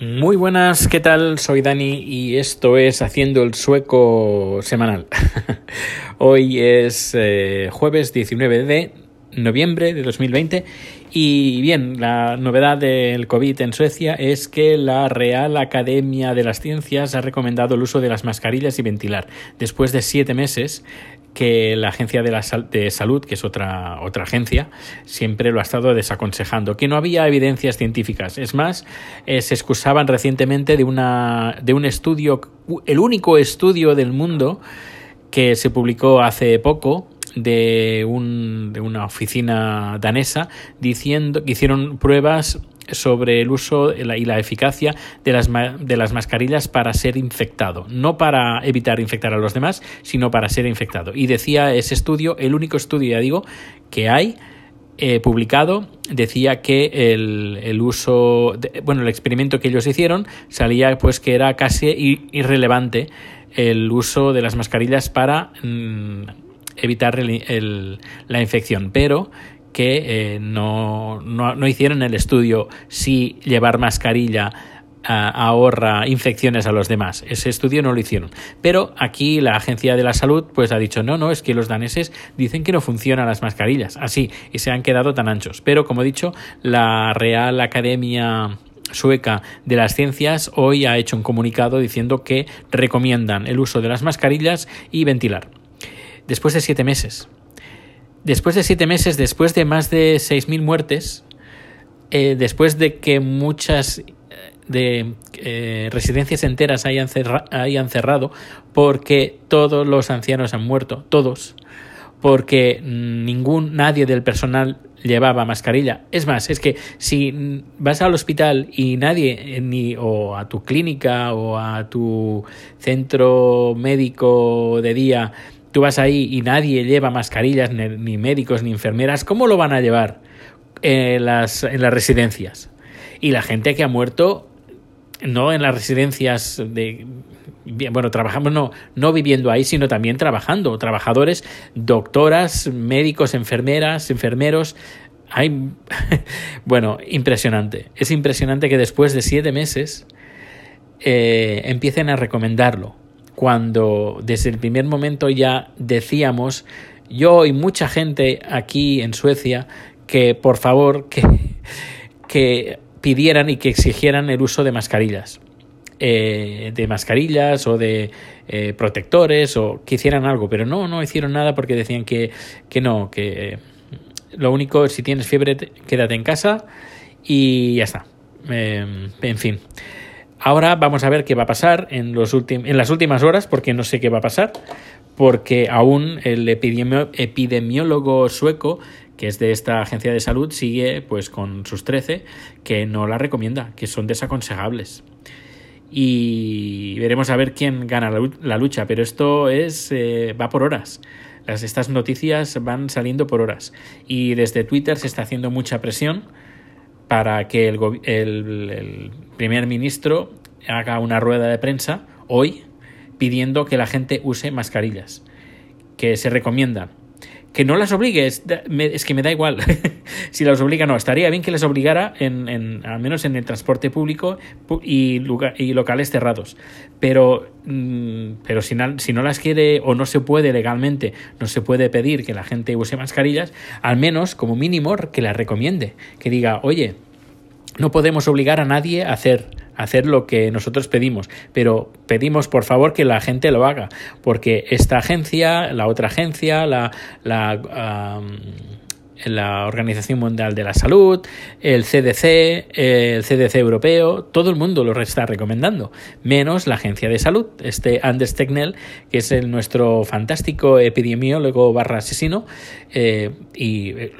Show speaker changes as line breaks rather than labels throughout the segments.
Muy buenas, ¿qué tal? Soy Dani y esto es Haciendo el Sueco Semanal. Hoy es eh, jueves 19 de noviembre de 2020 y bien, la novedad del COVID en Suecia es que la Real Academia de las Ciencias ha recomendado el uso de las mascarillas y ventilar. Después de siete meses que la Agencia de, la de Salud, que es otra, otra agencia, siempre lo ha estado desaconsejando, que no había evidencias científicas. Es más, eh, se excusaban recientemente de, una, de un estudio, el único estudio del mundo que se publicó hace poco, de, un, de una oficina danesa diciendo que hicieron pruebas sobre el uso y la eficacia de las, de las mascarillas para ser infectado. No para evitar infectar a los demás, sino para ser infectado. Y decía ese estudio, el único estudio, ya digo, que hay eh, publicado, decía que el, el uso, bueno, el experimento que ellos hicieron salía pues que era casi irrelevante el uso de las mascarillas para... Mm, evitar la infección, pero que eh, no, no, hicieron el estudio si llevar mascarilla ah, ahorra infecciones a los demás. Ese estudio no lo hicieron. Pero aquí la Agencia de la Salud pues ha dicho, no, no, es que los daneses dicen que no funcionan las mascarillas. Así, y se han quedado tan anchos. Pero como he dicho, la Real Academia sueca de las ciencias hoy ha hecho un comunicado diciendo que recomiendan el uso de las mascarillas y ventilar después de siete meses. Después de siete meses, después de más de 6.000 muertes, eh, después de que muchas eh, de eh, residencias enteras hayan, hayan, cerrado porque todos los ancianos han muerto, todos, porque ningún, nadie del personal llevaba mascarilla. Es más, es que si vas al hospital y nadie, ni o a tu clínica o a tu centro médico de día, Tú vas ahí y nadie lleva mascarillas, ni médicos, ni enfermeras. ¿Cómo lo van a llevar en las, en las residencias? Y la gente que ha muerto, no en las residencias de... Bueno, trabajamos no, no viviendo ahí, sino también trabajando. Trabajadores, doctoras, médicos, enfermeras, enfermeros, hay bueno, impresionante. Es impresionante que después de siete meses eh, empiecen a recomendarlo cuando desde el primer momento ya decíamos, yo y mucha gente aquí en Suecia, que por favor que, pidieran y que exigieran el uso de mascarillas. Eh, de mascarillas o de eh, protectores o que hicieran algo, pero no, no hicieron nada porque decían que, que no, que lo único, si tienes fiebre, quédate en casa y ya está. Em, en fin. Ahora vamos a ver qué va a pasar en, los en las últimas horas, porque no sé qué va a pasar, porque aún el epidemiólogo sueco, que es de esta agencia de salud, sigue pues con sus 13, que no la recomienda, que son desaconsejables. Y veremos a ver quién gana la lucha, pero esto es eh, va por horas. Las, estas noticias van saliendo por horas. Y desde Twitter se está haciendo mucha presión para que el, el, primer ministro haga una rueda de prensa hoy pidiendo que la gente use mascarillas, que se recomiendan que no las obligue, es, que me da igual. Si las obliga no, estaría bien que les obligara en, en al menos en el transporte público y, y locales cerrados, pero, mm, pero si, si no las quiere o no se puede legalmente, no se puede pedir que la gente use mascarillas, al menos como mínimo que las recomiende, que diga, oye, no podemos obligar a nadie a hacer hacer lo que nosotros pedimos, pero pedimos por favor que la gente lo haga, porque esta agencia, la otra agencia, la, la la Organización Mundial de la Salud, el CDC, el CDC europeo, todo el mundo lo está recomendando, menos la Agencia de Salud, este Anders Tegnell, que es el, nuestro fantástico epidemiólogo barra asesino, eh, y eh,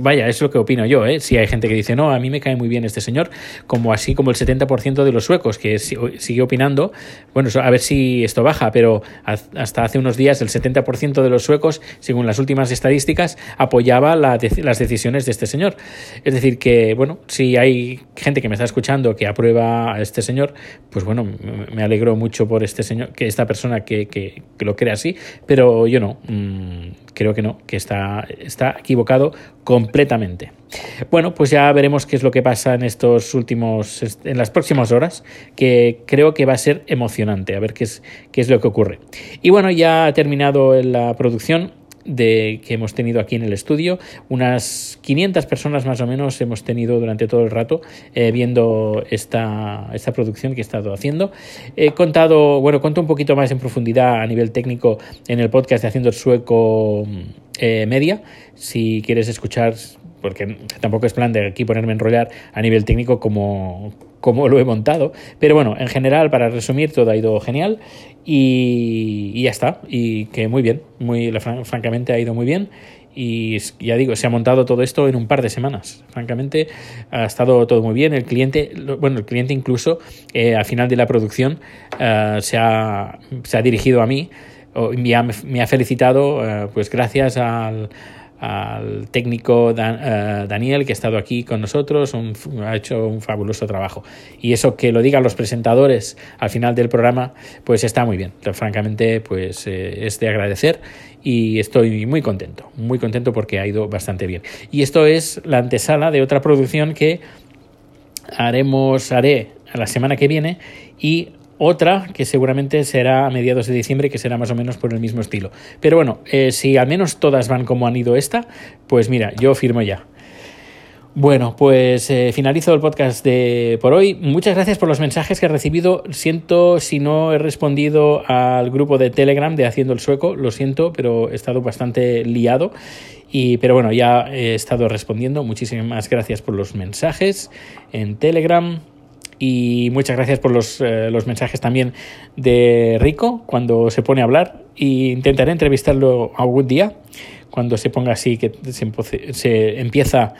vaya, es lo que opino yo, ¿eh? si hay gente que dice, no, a mí me cae muy bien este señor, como así como el 70% de los suecos, que sigue opinando, bueno, a ver si esto baja, pero hasta hace unos días el 70% de los suecos, según las últimas estadísticas, apoyaba la las decisiones de este señor. Es decir, que, bueno, si hay gente que me está escuchando que aprueba a este señor, pues bueno, me alegro mucho por este señor, que esta persona que, que, lo cree así, pero yo no, mm, creo que no, que está, está equivocado completamente. Bueno, pues ya veremos qué es lo que pasa en estos últimos, en las próximas horas, que creo que va a ser emocionante, a ver qué es, qué es lo que ocurre. Y bueno, ya ha terminado la producción de que hemos tenido aquí en el estudio. Unas 500 personas más o menos hemos tenido durante todo el rato eh, viendo esta, esta producción que he estado haciendo. He contado, bueno, cuento un poquito más en profundidad a nivel técnico en el podcast de Haciendo el Sueco eh, Media. Si quieres escuchar, porque tampoco es plan de aquí ponerme a enrollar a nivel técnico como como lo he montado. Pero bueno, en general, para resumir, todo ha ido genial y, ya está. Y que muy bien, muy francamente ha ido muy bien. Y ya digo, se ha montado todo esto en un par de semanas. Francamente, ha estado todo muy bien. El cliente, bueno, el cliente incluso eh, al final de la producción eh, se, ha, se, ha, dirigido a mí y me ha felicitado, eh, pues gracias al al técnico eh, Daniel que ha estado aquí con nosotros, ha hecho un fabuloso trabajo. Y eso que lo digan los presentadores al final del programa, pues está muy bien. francamente, pues eh, es de agradecer y estoy muy contento, muy contento porque ha ido bastante bien. Y esto es la antesala de otra producción que haremos, haré la semana que viene y otra que seguramente será a mediados de diciembre, que será más o menos por el mismo estilo. Pero bueno, eh, si al menos todas van como han ido esta, pues mira, yo firmo ya. Bueno, pues eh, finalizo el podcast de por hoy. Muchas gracias por los mensajes que he recibido. Siento si no he respondido al grupo de Telegram de Haciendo el Sueco, lo siento, pero he estado bastante liado. Y, pero bueno, ya he estado respondiendo. Muchísimas gracias por los mensajes en Telegram. Y muchas gracias por los, eh, los mensajes también de Rico cuando se pone a hablar. Y intentaré entrevistarlo algún día cuando se ponga así, que se, empieza,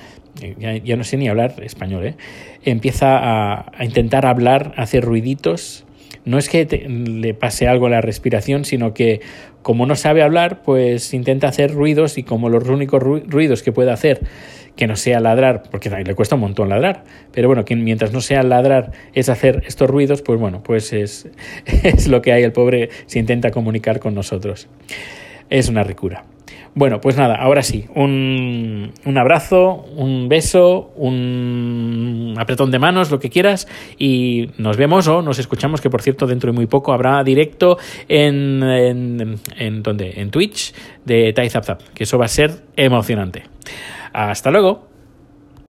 ya, no sé ni hablar español, ¿eh? empieza a, a intentar hablar, hacer ruiditos no es que le pase algo a la respiración, sino que como no sabe hablar, pues intenta hacer ruidos y como los únicos ruidos que puede hacer que no sea ladrar, porque le cuesta un montón ladrar, pero bueno, que mientras no sea ladrar es hacer estos ruidos, pues bueno, pues es, es lo que hay, el pobre se intenta comunicar con nosotros. Es una ricura. Bueno, pues nada, ahora sí, un, un, abrazo, un beso, un apretón de manos, lo que quieras, y nos vemos o nos escuchamos, que por cierto dentro de muy poco habrá directo en, en, en, ¿dónde? en Twitch de Tai Zap Zap, que eso va a ser emocionante. Hasta luego.